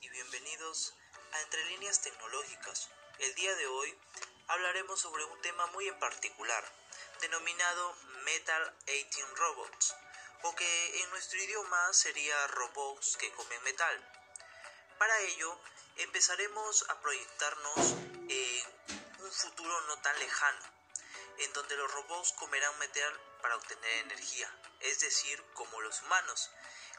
y bienvenidos a Entre Líneas Tecnológicas. El día de hoy hablaremos sobre un tema muy en particular, denominado Metal 18 Robots, o que en nuestro idioma sería robots que comen metal. Para ello, empezaremos a proyectarnos en un futuro no tan lejano, en donde los robots comerán metal para obtener energía, es decir, como los humanos.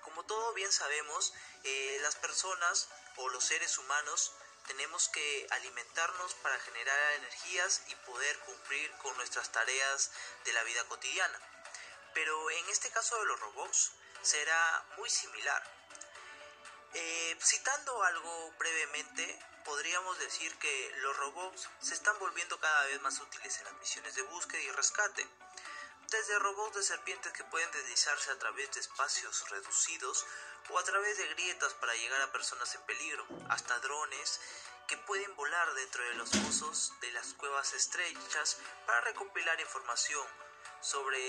Como todo bien sabemos, eh, las personas o los seres humanos tenemos que alimentarnos para generar energías y poder cumplir con nuestras tareas de la vida cotidiana. Pero en este caso de los robots será muy similar. Eh, citando algo brevemente, podríamos decir que los robots se están volviendo cada vez más útiles en las misiones de búsqueda y rescate. Desde robots de serpientes que pueden deslizarse a través de espacios reducidos o a través de grietas para llegar a personas en peligro, hasta drones que pueden volar dentro de los pozos de las cuevas estrechas para recopilar información sobre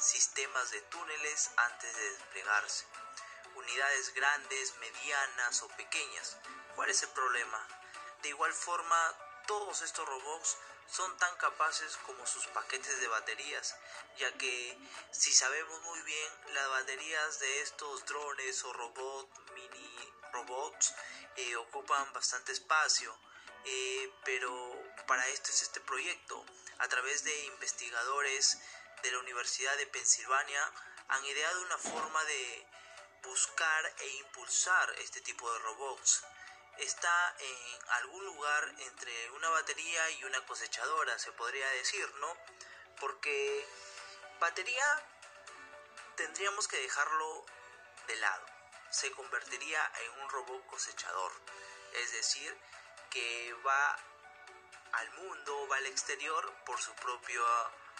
sistemas de túneles antes de desplegarse. Unidades grandes, medianas o pequeñas. ¿Cuál es el problema? De igual forma, todos estos robots son tan capaces como sus paquetes de baterías, ya que si sabemos muy bien, las baterías de estos drones o robots, mini robots, eh, ocupan bastante espacio. Eh, pero para esto es este proyecto. A través de investigadores de la Universidad de Pensilvania han ideado una forma de buscar e impulsar este tipo de robots está en algún lugar entre una batería y una cosechadora, se podría decir, ¿no? Porque batería tendríamos que dejarlo de lado. Se convertiría en un robot cosechador. Es decir, que va al mundo, va al exterior por su, propio,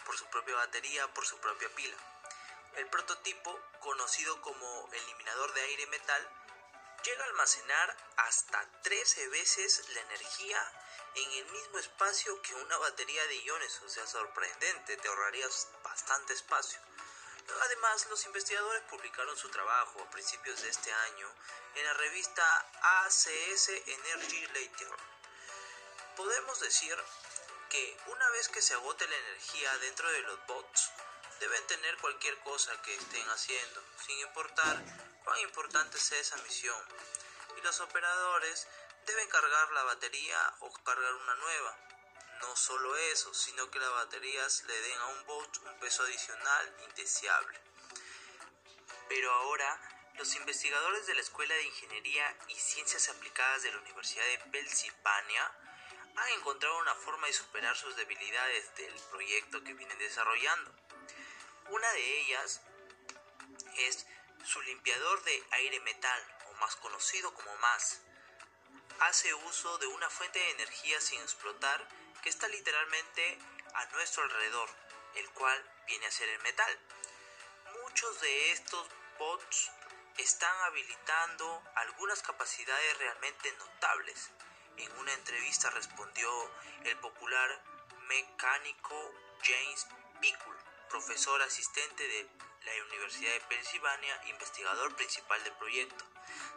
por su propia batería, por su propia pila. El prototipo, conocido como eliminador de aire metal, llega a almacenar hasta 13 veces la energía en el mismo espacio que una batería de iones, o sea, sorprendente, te ahorrarías bastante espacio. Además, los investigadores publicaron su trabajo a principios de este año en la revista ACS Energy Later. Podemos decir que una vez que se agote la energía dentro de los bots, deben tener cualquier cosa que estén haciendo, sin importar cuán importante sea esa misión. Y los operadores deben cargar la batería o cargar una nueva. No solo eso, sino que las baterías le den a un bot un peso adicional indeseable. Pero ahora, los investigadores de la Escuela de Ingeniería y Ciencias Aplicadas de la Universidad de Pensilvania han encontrado una forma de superar sus debilidades del proyecto que vienen desarrollando. Una de ellas es su limpiador de aire metal, o más conocido como MAS, hace uso de una fuente de energía sin explotar que está literalmente a nuestro alrededor, el cual viene a ser el metal. Muchos de estos bots están habilitando algunas capacidades realmente notables. En una entrevista respondió el popular mecánico James Pickle, profesor asistente de la Universidad de Pensilvania, investigador principal del proyecto.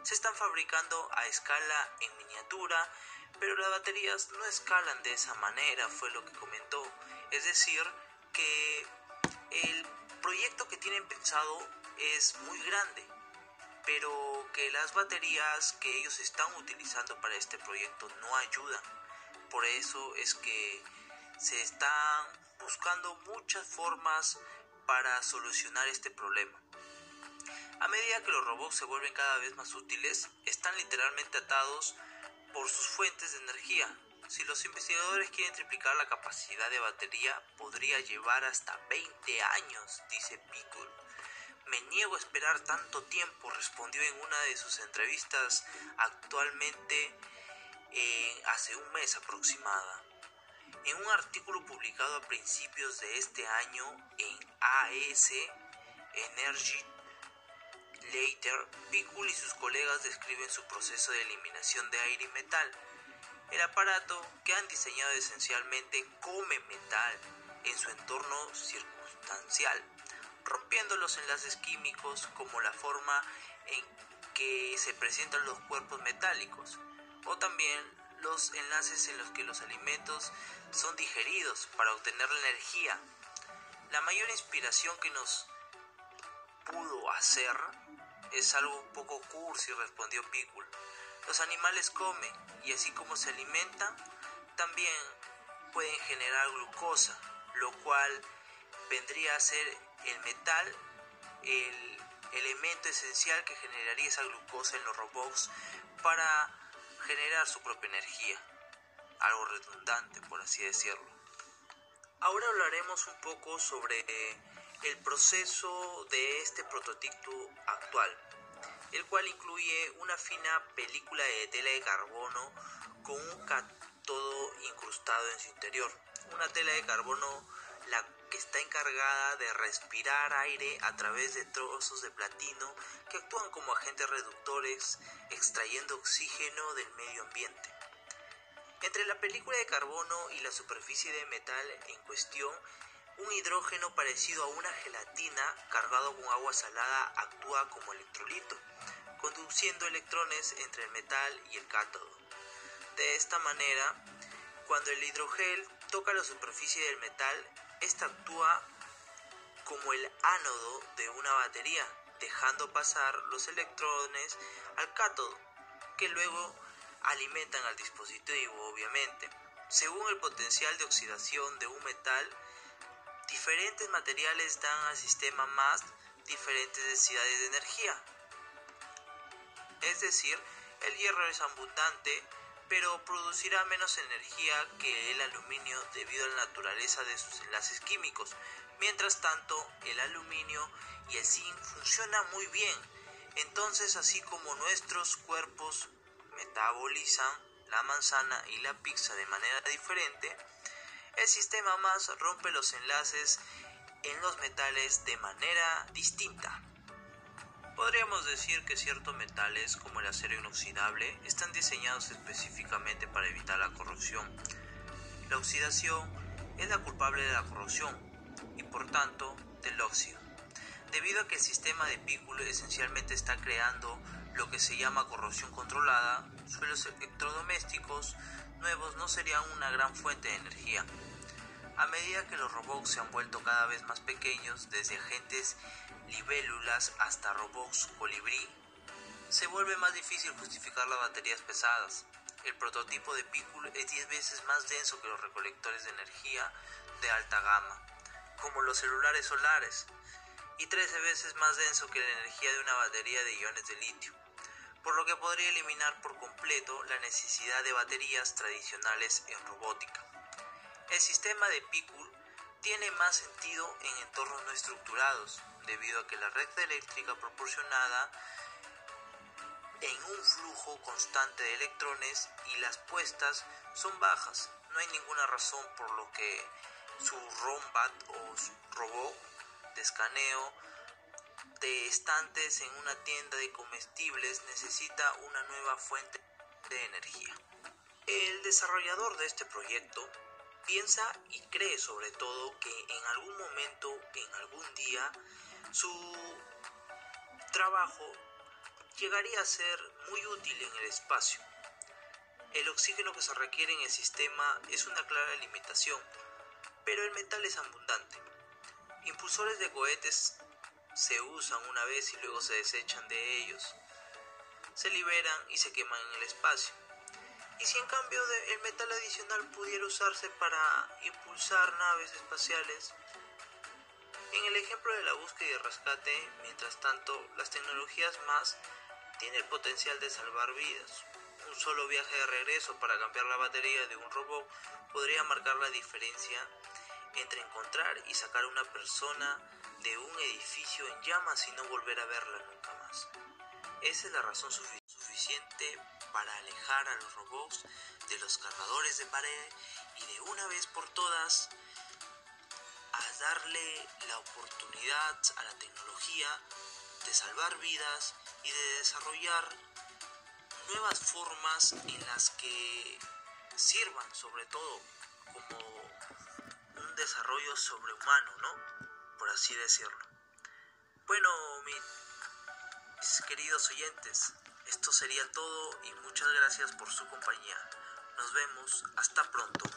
Se están fabricando a escala en miniatura, pero las baterías no escalan de esa manera, fue lo que comentó. Es decir, que el proyecto que tienen pensado es muy grande, pero que las baterías que ellos están utilizando para este proyecto no ayudan. Por eso es que se están buscando muchas formas para solucionar este problema. A medida que los robots se vuelven cada vez más útiles, están literalmente atados por sus fuentes de energía. Si los investigadores quieren triplicar la capacidad de batería, podría llevar hasta 20 años, dice Pickle. Me niego a esperar tanto tiempo, respondió en una de sus entrevistas actualmente eh, hace un mes aproximada. En un artículo publicado a principios de este año en AS Energy Later, Pickle y sus colegas describen su proceso de eliminación de aire y metal. El aparato, que han diseñado esencialmente, come metal en su entorno circunstancial, rompiendo los enlaces químicos como la forma en que se presentan los cuerpos metálicos o también los enlaces en los que los alimentos son digeridos para obtener la energía. La mayor inspiración que nos pudo hacer es algo un poco cursi, respondió Picul. Los animales comen y así como se alimentan, también pueden generar glucosa, lo cual vendría a ser el metal, el elemento esencial que generaría esa glucosa en los robots para generar su propia energía. Algo redundante, por así decirlo. Ahora hablaremos un poco sobre el proceso de este prototipo actual, el cual incluye una fina película de tela de carbono con un cátodo incrustado en su interior. Una tela de carbono la que está encargada de respirar aire a través de trozos de platino que actúan como agentes reductores extrayendo oxígeno del medio ambiente. Entre la película de carbono y la superficie de metal en cuestión, un hidrógeno parecido a una gelatina cargado con agua salada actúa como electrolito, conduciendo electrones entre el metal y el cátodo. De esta manera, cuando el hidrogel toca la superficie del metal, esta actúa como el ánodo de una batería, dejando pasar los electrones al cátodo, que luego alimentan al dispositivo, obviamente. Según el potencial de oxidación de un metal, diferentes materiales dan al sistema más diferentes densidades de energía. Es decir, el hierro es abundante pero producirá menos energía que el aluminio debido a la naturaleza de sus enlaces químicos. Mientras tanto, el aluminio y el zinc funcionan muy bien. Entonces, así como nuestros cuerpos metabolizan la manzana y la pizza de manera diferente, el sistema más rompe los enlaces en los metales de manera distinta. Podríamos decir que ciertos metales, como el acero inoxidable, están diseñados específicamente para evitar la corrosión. La oxidación es la culpable de la corrosión y por tanto del óxido. Debido a que el sistema de pículo esencialmente está creando lo que se llama corrosión controlada, suelos electrodomésticos nuevos no serían una gran fuente de energía. A medida que los robots se han vuelto cada vez más pequeños, desde agentes libélulas hasta robots colibrí, se vuelve más difícil justificar las baterías pesadas. El prototipo de Pickle es 10 veces más denso que los recolectores de energía de alta gama, como los celulares solares, y 13 veces más denso que la energía de una batería de iones de litio, por lo que podría eliminar por completo la necesidad de baterías tradicionales en robótica. El sistema de Pickle tiene más sentido en entornos no estructurados, debido a que la red eléctrica proporcionada en un flujo constante de electrones y las puestas son bajas. No hay ninguna razón por lo que su rombat o robot de escaneo de estantes en una tienda de comestibles necesita una nueva fuente de energía. El desarrollador de este proyecto piensa y cree sobre todo que en algún momento, en algún día, su trabajo llegaría a ser muy útil en el espacio. El oxígeno que se requiere en el sistema es una clara limitación, pero el metal es abundante. Impulsores de cohetes se usan una vez y luego se desechan de ellos. Se liberan y se queman en el espacio. Y si en cambio el metal adicional pudiera usarse para impulsar naves espaciales, en el ejemplo de la búsqueda y rescate, mientras tanto, las tecnologías más tienen el potencial de salvar vidas. Un solo viaje de regreso para cambiar la batería de un robot podría marcar la diferencia entre encontrar y sacar a una persona de un edificio en llamas y no volver a verla nunca más. Esa es la razón suficiente para alejar a los robots de los cargadores de pared y de una vez por todas a darle la oportunidad a la tecnología de salvar vidas y de desarrollar nuevas formas en las que sirvan sobre todo como un desarrollo sobrehumano, ¿no? Por así decirlo. Bueno, mis queridos oyentes, esto sería todo y muchas gracias por su compañía. Nos vemos, hasta pronto.